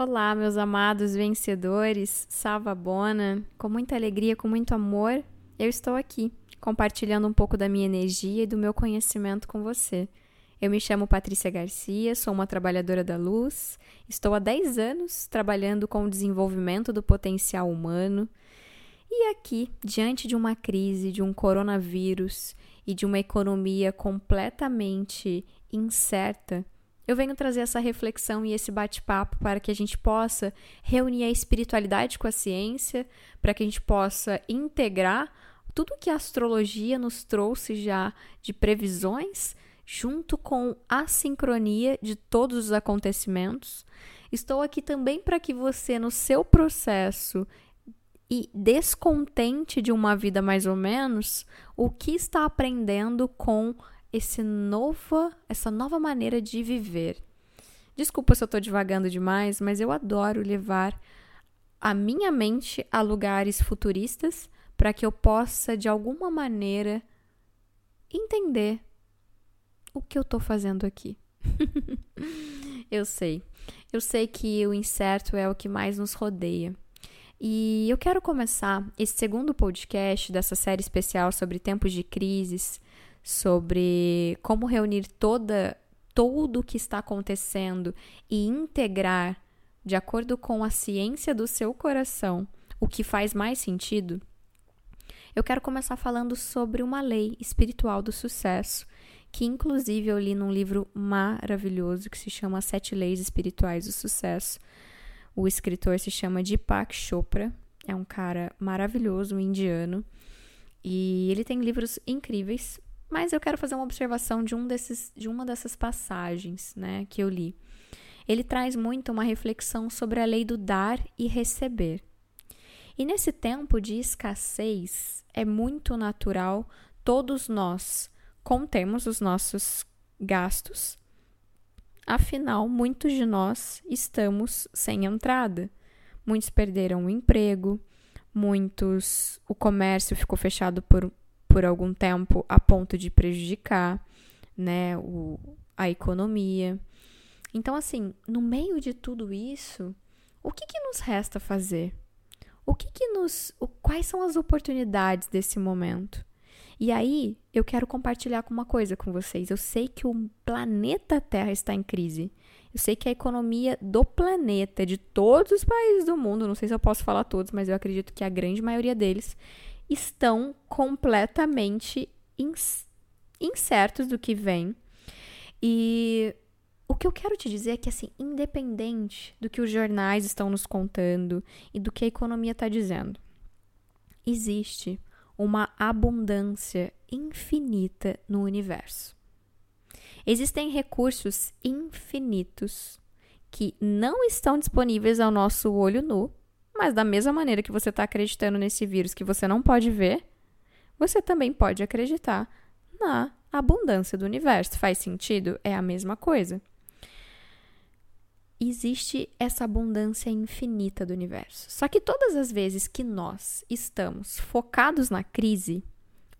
Olá, meus amados vencedores, Salva Bona, com muita alegria, com muito amor, eu estou aqui, compartilhando um pouco da minha energia e do meu conhecimento com você. Eu me chamo Patrícia Garcia, sou uma trabalhadora da luz, estou há 10 anos trabalhando com o desenvolvimento do potencial humano. E aqui, diante de uma crise, de um coronavírus e de uma economia completamente incerta, eu venho trazer essa reflexão e esse bate-papo para que a gente possa reunir a espiritualidade com a ciência, para que a gente possa integrar tudo que a astrologia nos trouxe já de previsões, junto com a sincronia de todos os acontecimentos. Estou aqui também para que você, no seu processo e descontente de uma vida mais ou menos, o que está aprendendo com esse nova, essa nova maneira de viver. Desculpa se eu estou divagando demais, mas eu adoro levar a minha mente a lugares futuristas para que eu possa, de alguma maneira, entender o que eu estou fazendo aqui. eu sei. Eu sei que o incerto é o que mais nos rodeia. E eu quero começar esse segundo podcast dessa série especial sobre tempos de crises sobre como reunir toda tudo o que está acontecendo e integrar de acordo com a ciência do seu coração o que faz mais sentido, eu quero começar falando sobre uma lei espiritual do sucesso, que inclusive eu li num livro maravilhoso que se chama Sete Leis Espirituais do Sucesso. O escritor se chama Deepak Chopra, é um cara maravilhoso, um indiano, e ele tem livros incríveis. Mas eu quero fazer uma observação de, um desses, de uma dessas passagens né, que eu li. Ele traz muito uma reflexão sobre a lei do dar e receber. E nesse tempo de escassez, é muito natural todos nós contemos os nossos gastos. Afinal, muitos de nós estamos sem entrada. Muitos perderam o emprego, muitos o comércio ficou fechado por por algum tempo a ponto de prejudicar né, o, a economia. Então, assim, no meio de tudo isso, o que, que nos resta fazer? O que, que nos. O, quais são as oportunidades desse momento? E aí, eu quero compartilhar com uma coisa com vocês. Eu sei que o planeta Terra está em crise. Eu sei que a economia do planeta, de todos os países do mundo, não sei se eu posso falar todos, mas eu acredito que a grande maioria deles estão completamente incertos do que vem. E o que eu quero te dizer é que, assim, independente do que os jornais estão nos contando e do que a economia está dizendo, existe uma abundância infinita no universo. Existem recursos infinitos que não estão disponíveis ao nosso olho nu, mas da mesma maneira que você está acreditando nesse vírus que você não pode ver, você também pode acreditar na abundância do universo. Faz sentido? É a mesma coisa. Existe essa abundância infinita do universo. Só que todas as vezes que nós estamos focados na crise,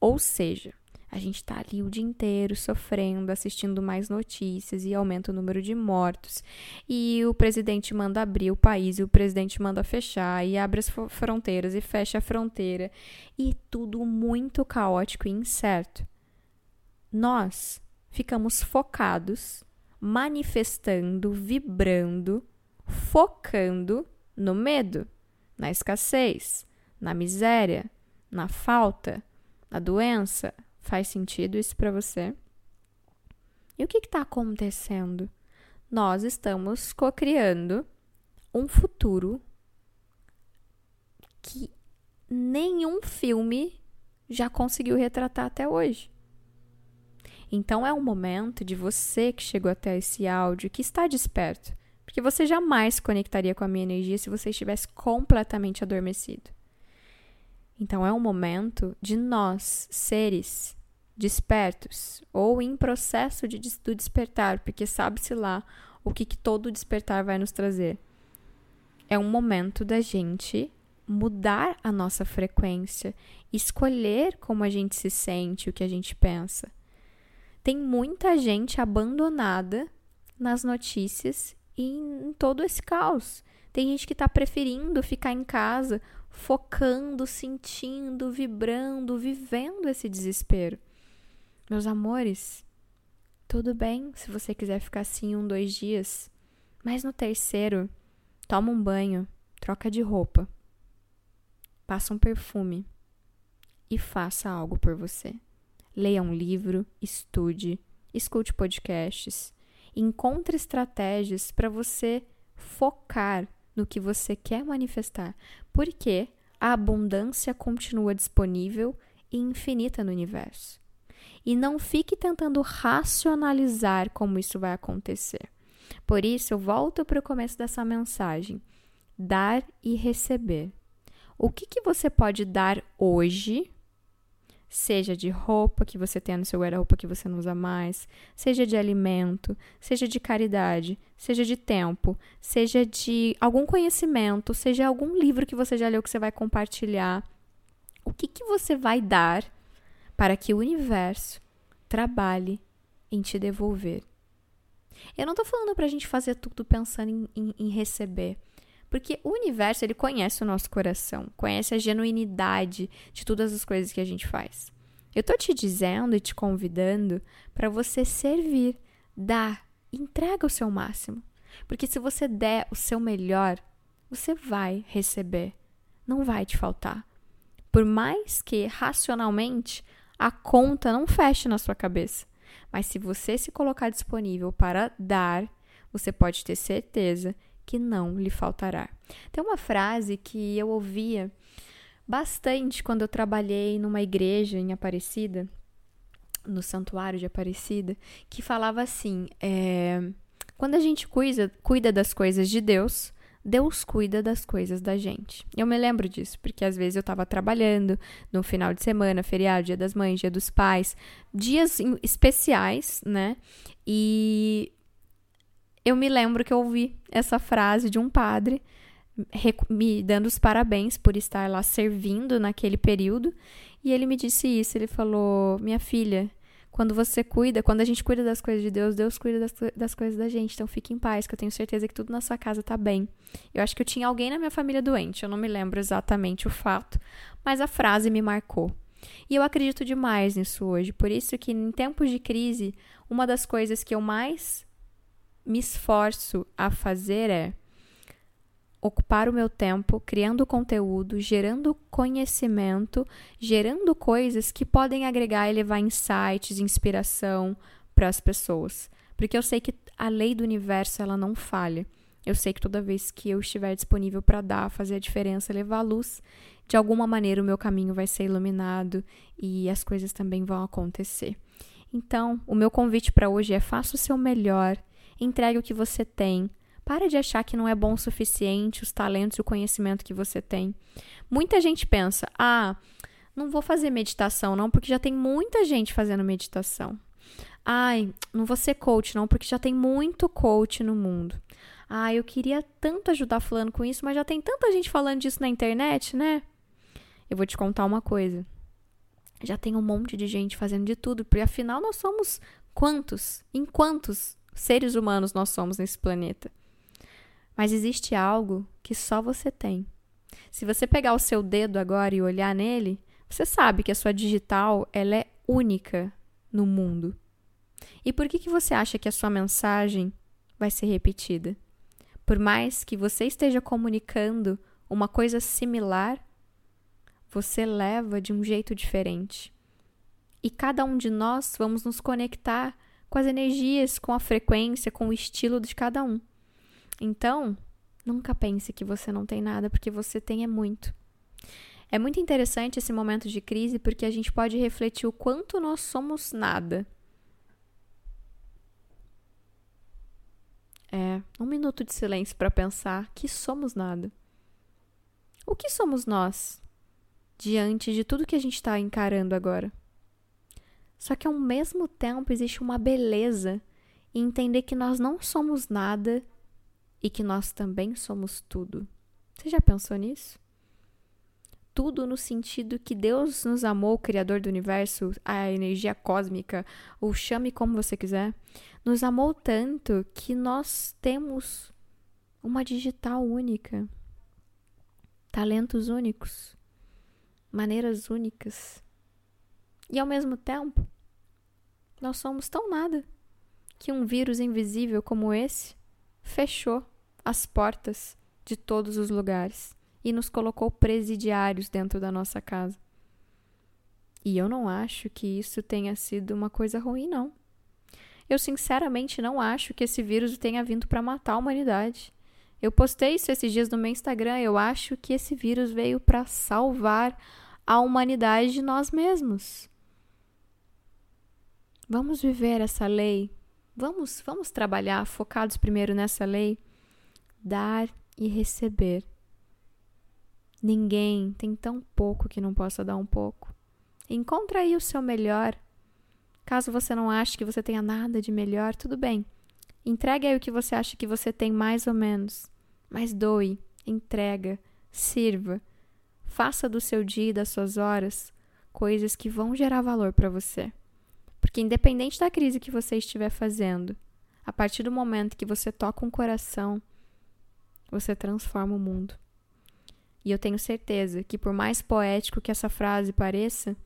ou seja, a gente está ali o dia inteiro sofrendo, assistindo mais notícias e aumenta o número de mortos. E o presidente manda abrir o país, e o presidente manda fechar, e abre as fronteiras e fecha a fronteira. E tudo muito caótico e incerto. Nós ficamos focados, manifestando, vibrando, focando no medo, na escassez, na miséria, na falta, na doença, Faz sentido isso para você? E o que está acontecendo? Nós estamos co-criando um futuro que nenhum filme já conseguiu retratar até hoje. Então é um momento de você que chegou até esse áudio que está desperto, porque você jamais conectaria com a minha energia se você estivesse completamente adormecido. Então é um momento de nós, seres despertos, ou em processo de, do despertar, porque sabe-se lá o que, que todo despertar vai nos trazer. É um momento da gente mudar a nossa frequência, escolher como a gente se sente, o que a gente pensa. Tem muita gente abandonada nas notícias em todo esse caos. Tem gente que está preferindo ficar em casa, focando, sentindo, vibrando, vivendo esse desespero. Meus amores, tudo bem se você quiser ficar assim um, dois dias, mas no terceiro, toma um banho, troca de roupa, passa um perfume e faça algo por você. Leia um livro, estude, escute podcasts, encontre estratégias para você focar no que você quer manifestar, porque a abundância continua disponível e infinita no universo. E não fique tentando racionalizar como isso vai acontecer. Por isso, eu volto para o começo dessa mensagem: dar e receber. O que, que você pode dar hoje seja de roupa que você tem no seu guarda-roupa que você não usa mais, seja de alimento, seja de caridade, seja de tempo, seja de algum conhecimento, seja algum livro que você já leu que você vai compartilhar. O que, que você vai dar para que o universo trabalhe em te devolver? Eu não estou falando para a gente fazer tudo pensando em, em, em receber. Porque o universo, ele conhece o nosso coração, conhece a genuinidade de todas as coisas que a gente faz. Eu tô te dizendo e te convidando para você servir, dar, entrega o seu máximo. Porque se você der o seu melhor, você vai receber, não vai te faltar. Por mais que racionalmente a conta não feche na sua cabeça, mas se você se colocar disponível para dar, você pode ter certeza que não lhe faltará. Tem uma frase que eu ouvia bastante quando eu trabalhei numa igreja em Aparecida, no santuário de Aparecida, que falava assim: é, quando a gente cuida, cuida das coisas de Deus, Deus cuida das coisas da gente. Eu me lembro disso, porque às vezes eu estava trabalhando no final de semana, feriado, dia das mães, dia dos pais, dias especiais, né? E eu me lembro que eu ouvi essa frase de um padre me dando os parabéns por estar lá servindo naquele período. E ele me disse isso. Ele falou: Minha filha, quando você cuida, quando a gente cuida das coisas de Deus, Deus cuida das, das coisas da gente. Então fique em paz, que eu tenho certeza que tudo na sua casa tá bem. Eu acho que eu tinha alguém na minha família doente, eu não me lembro exatamente o fato, mas a frase me marcou. E eu acredito demais nisso hoje. Por isso que em tempos de crise, uma das coisas que eu mais me esforço a fazer é ocupar o meu tempo criando conteúdo, gerando conhecimento, gerando coisas que podem agregar e levar insights, inspiração para as pessoas. Porque eu sei que a lei do universo ela não falha. Eu sei que toda vez que eu estiver disponível para dar, fazer a diferença, levar a luz, de alguma maneira o meu caminho vai ser iluminado e as coisas também vão acontecer. Então, o meu convite para hoje é faça o seu melhor, entregue o que você tem, para de achar que não é bom o suficiente os talentos e o conhecimento que você tem. Muita gente pensa: ah, não vou fazer meditação não, porque já tem muita gente fazendo meditação. Ai, não vou ser coach não, porque já tem muito coach no mundo. Ah, eu queria tanto ajudar fulano com isso, mas já tem tanta gente falando disso na internet, né? Eu vou te contar uma coisa. Já tem um monte de gente fazendo de tudo, porque afinal nós somos quantos? Em quantos seres humanos nós somos nesse planeta? Mas existe algo que só você tem. Se você pegar o seu dedo agora e olhar nele, você sabe que a sua digital ela é única no mundo. E por que, que você acha que a sua mensagem vai ser repetida? Por mais que você esteja comunicando uma coisa similar, você leva de um jeito diferente. E cada um de nós vamos nos conectar com as energias, com a frequência, com o estilo de cada um. Então, nunca pense que você não tem nada, porque você tem é muito. É muito interessante esse momento de crise porque a gente pode refletir o quanto nós somos nada. É, um minuto de silêncio para pensar que somos nada. O que somos nós diante de tudo que a gente está encarando agora? Só que ao mesmo tempo existe uma beleza em entender que nós não somos nada e que nós também somos tudo. Você já pensou nisso? tudo no sentido que Deus nos amou, o Criador do universo, a energia cósmica, ou chame como você quiser, nos amou tanto que nós temos uma digital única, talentos únicos, maneiras únicas. E ao mesmo tempo, nós somos tão nada que um vírus invisível como esse fechou as portas de todos os lugares e nos colocou presidiários dentro da nossa casa. E eu não acho que isso tenha sido uma coisa ruim, não. Eu sinceramente não acho que esse vírus tenha vindo para matar a humanidade. Eu postei isso esses dias no meu Instagram. Eu acho que esse vírus veio para salvar a humanidade de nós mesmos. Vamos viver essa lei. Vamos, vamos trabalhar focados primeiro nessa lei, dar e receber. Ninguém tem tão pouco que não possa dar um pouco. Encontra aí o seu melhor. Caso você não ache que você tenha nada de melhor, tudo bem. Entregue aí o que você acha que você tem mais ou menos. Mas doe, entrega, sirva. Faça do seu dia e das suas horas coisas que vão gerar valor para você. Porque independente da crise que você estiver fazendo, a partir do momento que você toca um coração, você transforma o mundo. E eu tenho certeza que, por mais poético que essa frase pareça,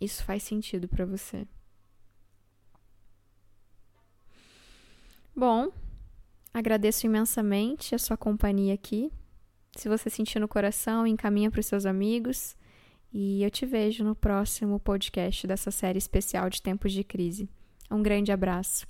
isso faz sentido para você. Bom, agradeço imensamente a sua companhia aqui. Se você sentir no coração, encaminha para os seus amigos. E eu te vejo no próximo podcast dessa série especial de Tempos de Crise. Um grande abraço.